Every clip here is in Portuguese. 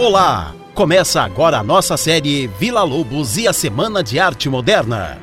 Olá! Começa agora a nossa série Vila Lobos e a Semana de Arte Moderna.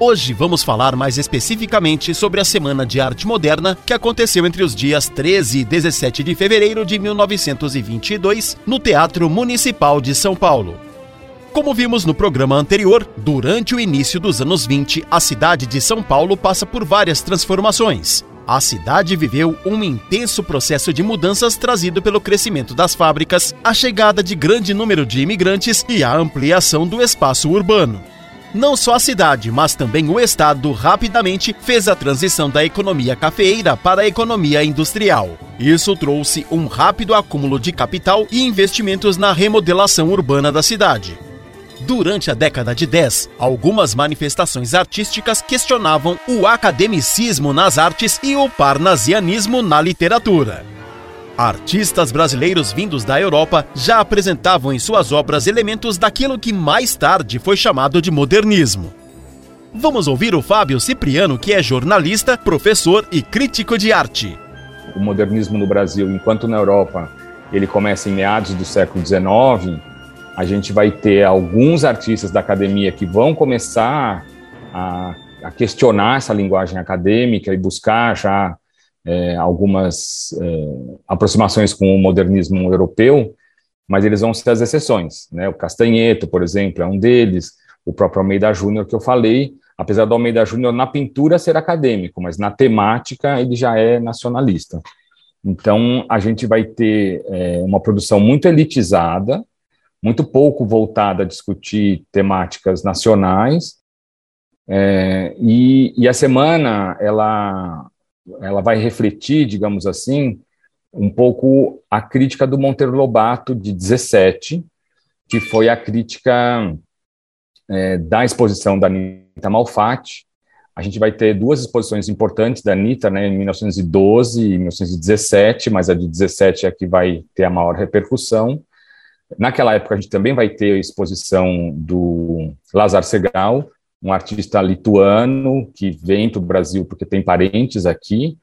Hoje vamos falar mais especificamente sobre a Semana de Arte Moderna que aconteceu entre os dias 13 e 17 de fevereiro de 1922 no Teatro Municipal de São Paulo. Como vimos no programa anterior, durante o início dos anos 20, a cidade de São Paulo passa por várias transformações. A cidade viveu um intenso processo de mudanças trazido pelo crescimento das fábricas, a chegada de grande número de imigrantes e a ampliação do espaço urbano. Não só a cidade, mas também o Estado rapidamente fez a transição da economia cafeeira para a economia industrial. Isso trouxe um rápido acúmulo de capital e investimentos na remodelação urbana da cidade. Durante a década de 10, algumas manifestações artísticas questionavam o academicismo nas artes e o parnasianismo na literatura. Artistas brasileiros vindos da Europa já apresentavam em suas obras elementos daquilo que mais tarde foi chamado de modernismo. Vamos ouvir o Fábio Cipriano, que é jornalista, professor e crítico de arte. O modernismo no Brasil, enquanto na Europa ele começa em meados do século XIX, a gente vai ter alguns artistas da academia que vão começar a, a questionar essa linguagem acadêmica e buscar já é, algumas é, aproximações com o modernismo europeu, mas eles vão ser as exceções. Né? O Castanheto, por exemplo, é um deles, o próprio Almeida Júnior que eu falei, apesar do Almeida Júnior na pintura ser acadêmico, mas na temática ele já é nacionalista. Então, a gente vai ter é, uma produção muito elitizada, muito pouco voltada a discutir temáticas nacionais. É, e, e, a semana ela ela vai refletir, digamos assim, um pouco a crítica do Monteiro Lobato de 17, que foi a crítica é, da exposição da Anitta Malfatti. A gente vai ter duas exposições importantes da Anitta, né, em 1912 e 1917, mas a de 17 é a que vai ter a maior repercussão. Naquela época, a gente também vai ter a exposição do Lazar Segal, um artista lituano que vem para o Brasil porque tem parentes aqui.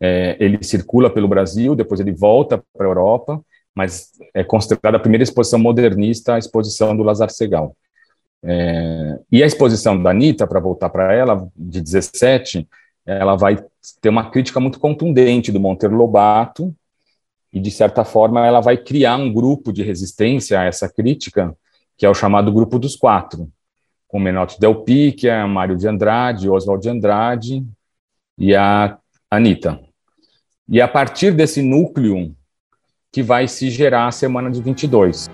É, ele circula pelo Brasil, depois ele volta para a Europa, mas é considerada a primeira exposição modernista, a exposição do Lazar Segal. É, e a exposição da Anitta, para voltar para ela, de 17, ela vai ter uma crítica muito contundente do Monteiro Lobato, e, de certa forma, ela vai criar um grupo de resistência a essa crítica, que é o chamado Grupo dos Quatro, com Menotti Del Picchia, Mário de Andrade, Oswald de Andrade e a Anitta. E a partir desse núcleo que vai se gerar a semana de 22.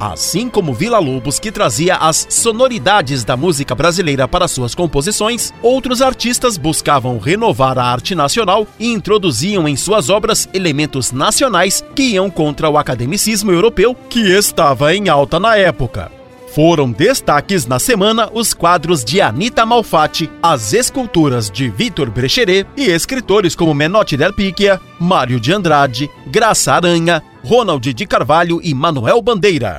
Assim como Vila Lobos, que trazia as sonoridades da música brasileira para suas composições, outros artistas buscavam renovar a arte nacional e introduziam em suas obras elementos nacionais que iam contra o academicismo europeu que estava em alta na época. Foram destaques na semana os quadros de Anita Malfatti, as esculturas de Vitor Brecheret e escritores como Menotti del Picchia, Mário de Andrade, Graça Aranha, Ronald de Carvalho e Manuel Bandeira.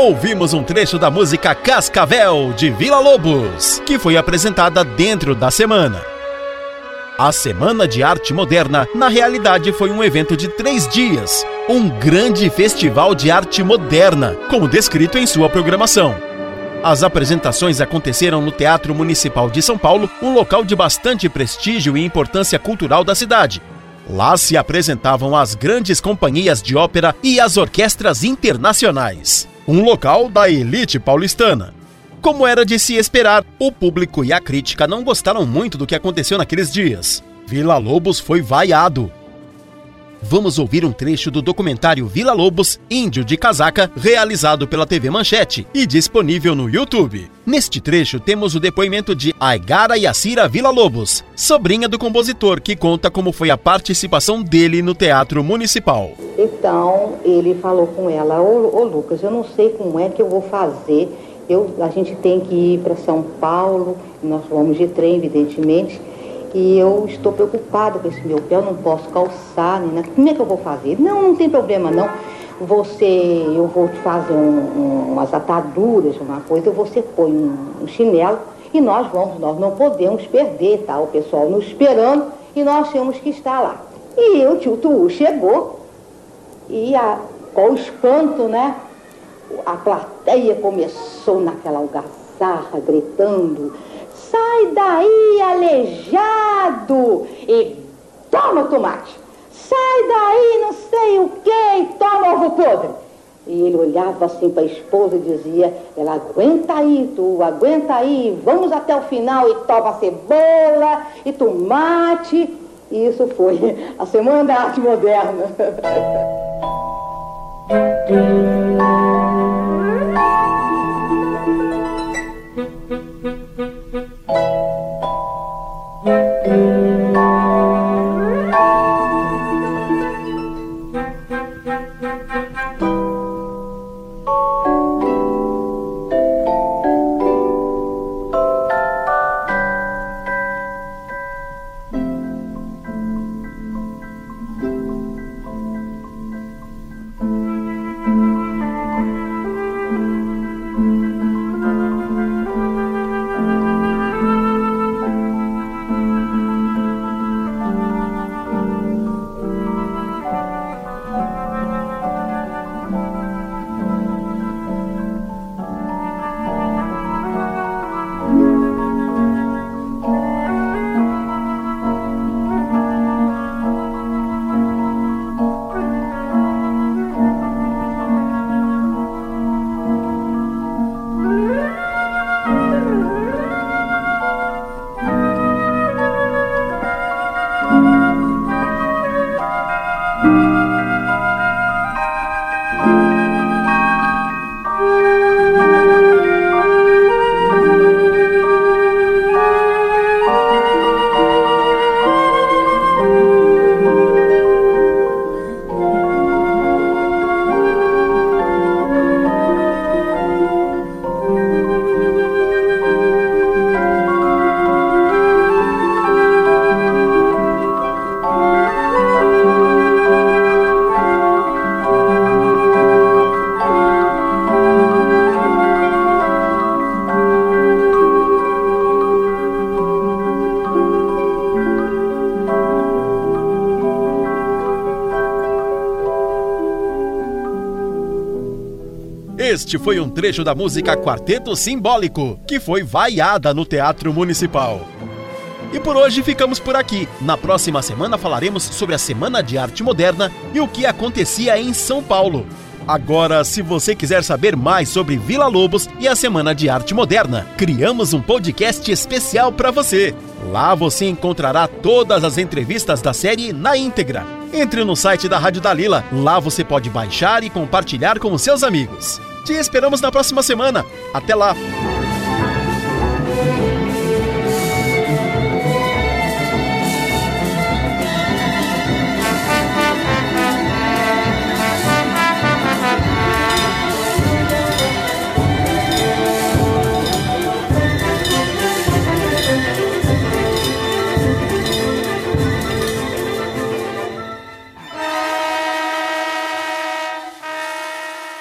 Ouvimos um trecho da música Cascavel, de Vila Lobos, que foi apresentada dentro da semana. A Semana de Arte Moderna, na realidade, foi um evento de três dias. Um grande festival de arte moderna, como descrito em sua programação. As apresentações aconteceram no Teatro Municipal de São Paulo, um local de bastante prestígio e importância cultural da cidade. Lá se apresentavam as grandes companhias de ópera e as orquestras internacionais. Um local da elite paulistana. Como era de se esperar, o público e a crítica não gostaram muito do que aconteceu naqueles dias. Vila Lobos foi vaiado. Vamos ouvir um trecho do documentário Vila Lobos, Índio de Casaca, realizado pela TV Manchete e disponível no YouTube. Neste trecho temos o depoimento de Aigara Yacira Vila Lobos, sobrinha do compositor, que conta como foi a participação dele no Teatro Municipal. Então ele falou com ela: Ô, ô Lucas, eu não sei como é que eu vou fazer eu, a gente tem que ir para São Paulo, nós vamos de trem, evidentemente, e eu estou preocupada com esse meu pé, eu não posso calçar, né? como é que eu vou fazer? Não, não tem problema não. Você, eu vou te fazer um, um, umas ataduras, uma coisa, você põe um, um chinelo e nós vamos, nós não podemos perder, tá? O pessoal nos esperando e nós temos que estar lá. E o tio Tu chegou e a, com o espanto, né? a plateia começou naquela algazarra, gritando: Sai daí, aleijado! E toma tomate! Sai daí, não sei o que, e toma ovo podre! E ele olhava assim para a esposa e dizia: Ela aguenta aí, tu, aguenta aí, vamos até o final e toma cebola e tomate. E isso foi a Semana da Arte Moderna. Este foi um trecho da música Quarteto Simbólico, que foi vaiada no Teatro Municipal. E por hoje ficamos por aqui. Na próxima semana falaremos sobre a Semana de Arte Moderna e o que acontecia em São Paulo. Agora, se você quiser saber mais sobre Vila Lobos e a Semana de Arte Moderna, criamos um podcast especial para você. Lá você encontrará todas as entrevistas da série na íntegra. Entre no site da Rádio Dalila, lá você pode baixar e compartilhar com os seus amigos. Te esperamos na próxima semana. Até lá!